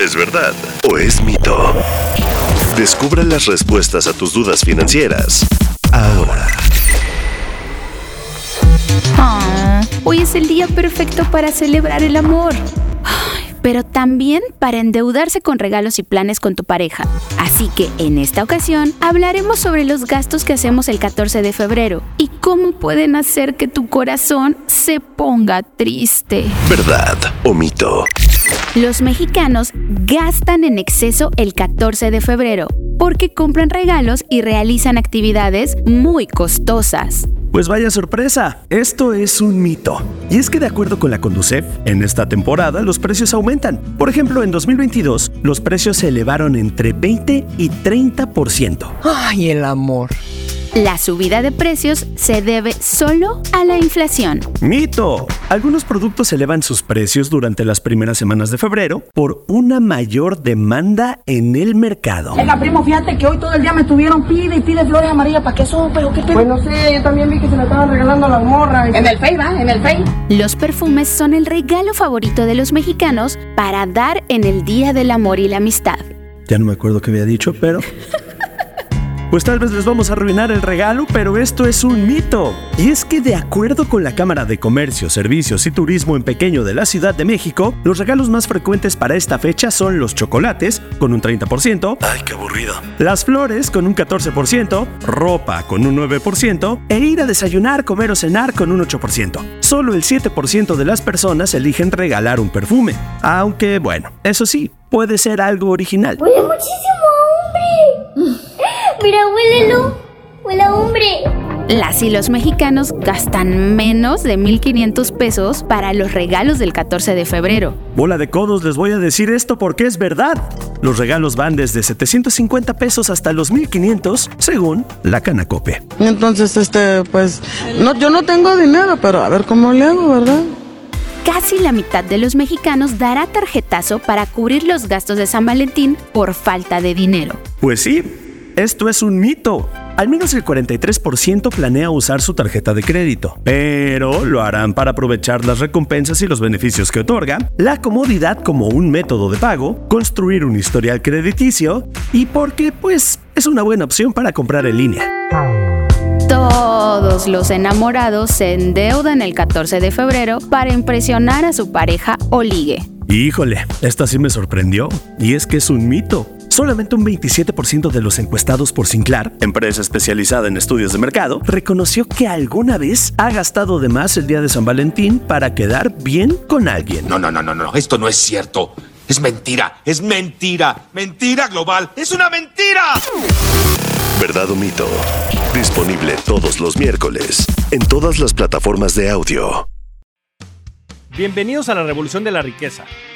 ¿Es verdad o es mito? Descubra las respuestas a tus dudas financieras ahora. Ah, hoy es el día perfecto para celebrar el amor. Pero también para endeudarse con regalos y planes con tu pareja. Así que en esta ocasión hablaremos sobre los gastos que hacemos el 14 de febrero y cómo pueden hacer que tu corazón se ponga triste. ¿Verdad o mito? Los mexicanos gastan en exceso el 14 de febrero porque compran regalos y realizan actividades muy costosas. Pues vaya sorpresa, esto es un mito. Y es que de acuerdo con la Conducef, en esta temporada los precios aumentan. Por ejemplo, en 2022 los precios se elevaron entre 20 y 30%. Ay, el amor. La subida de precios se debe solo a la inflación. Mito. Algunos productos elevan sus precios durante las primeras semanas de febrero por una mayor demanda en el mercado. Venga, primo, fíjate que hoy todo el día me estuvieron pide y pide flores amarillas. ¿Para qué son? ¿Pero qué te... Pues no sé, yo también vi que se le estaban regalando a las morras. En el Face, ¿va? En el Face. Los perfumes son el regalo favorito de los mexicanos para dar en el Día del Amor y la Amistad. Ya no me acuerdo qué había dicho, pero... Pues tal vez les vamos a arruinar el regalo, pero esto es un mito. Y es que de acuerdo con la Cámara de Comercio, Servicios y Turismo en Pequeño de la Ciudad de México, los regalos más frecuentes para esta fecha son los chocolates, con un 30%, Ay, qué aburrido. las flores, con un 14%, ropa, con un 9%, e ir a desayunar, comer o cenar, con un 8%. Solo el 7% de las personas eligen regalar un perfume. Aunque, bueno, eso sí, puede ser algo original. Huele muchísimo. Mira, huélelo. Huele a hombre. Las y los mexicanos gastan menos de 1.500 pesos para los regalos del 14 de febrero. Bola de codos, les voy a decir esto porque es verdad. Los regalos van desde 750 pesos hasta los 1500, según la Canacope. Entonces, este, pues, no, yo no tengo dinero, pero a ver cómo le hago, ¿verdad? Casi la mitad de los mexicanos dará tarjetazo para cubrir los gastos de San Valentín por falta de dinero. Pues sí, esto es un mito. Al menos el 43% planea usar su tarjeta de crédito, pero lo harán para aprovechar las recompensas y los beneficios que otorga, la comodidad como un método de pago, construir un historial crediticio y porque pues es una buena opción para comprar en línea. Todos los enamorados se endeudan el 14 de febrero para impresionar a su pareja o ligue. Híjole, esta sí me sorprendió, y es que es un mito. Solamente un 27% de los encuestados por Sinclair, empresa especializada en estudios de mercado, reconoció que alguna vez ha gastado de más el día de San Valentín para quedar bien con alguien. No, no, no, no, no, esto no es cierto. Es mentira, es mentira, mentira global, es una mentira. ¿Verdad o mito? Disponible todos los miércoles en todas las plataformas de audio. Bienvenidos a la Revolución de la Riqueza,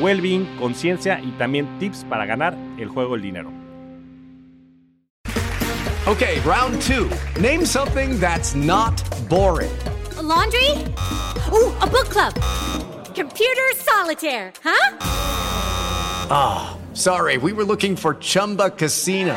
well-being, conciencia y también tips para ganar el juego del dinero. Okay, round two. Name something that's not boring. A laundry? Ooh, a book club. Computer solitaire, huh? Ah, sorry, we were looking for Chumba Casino.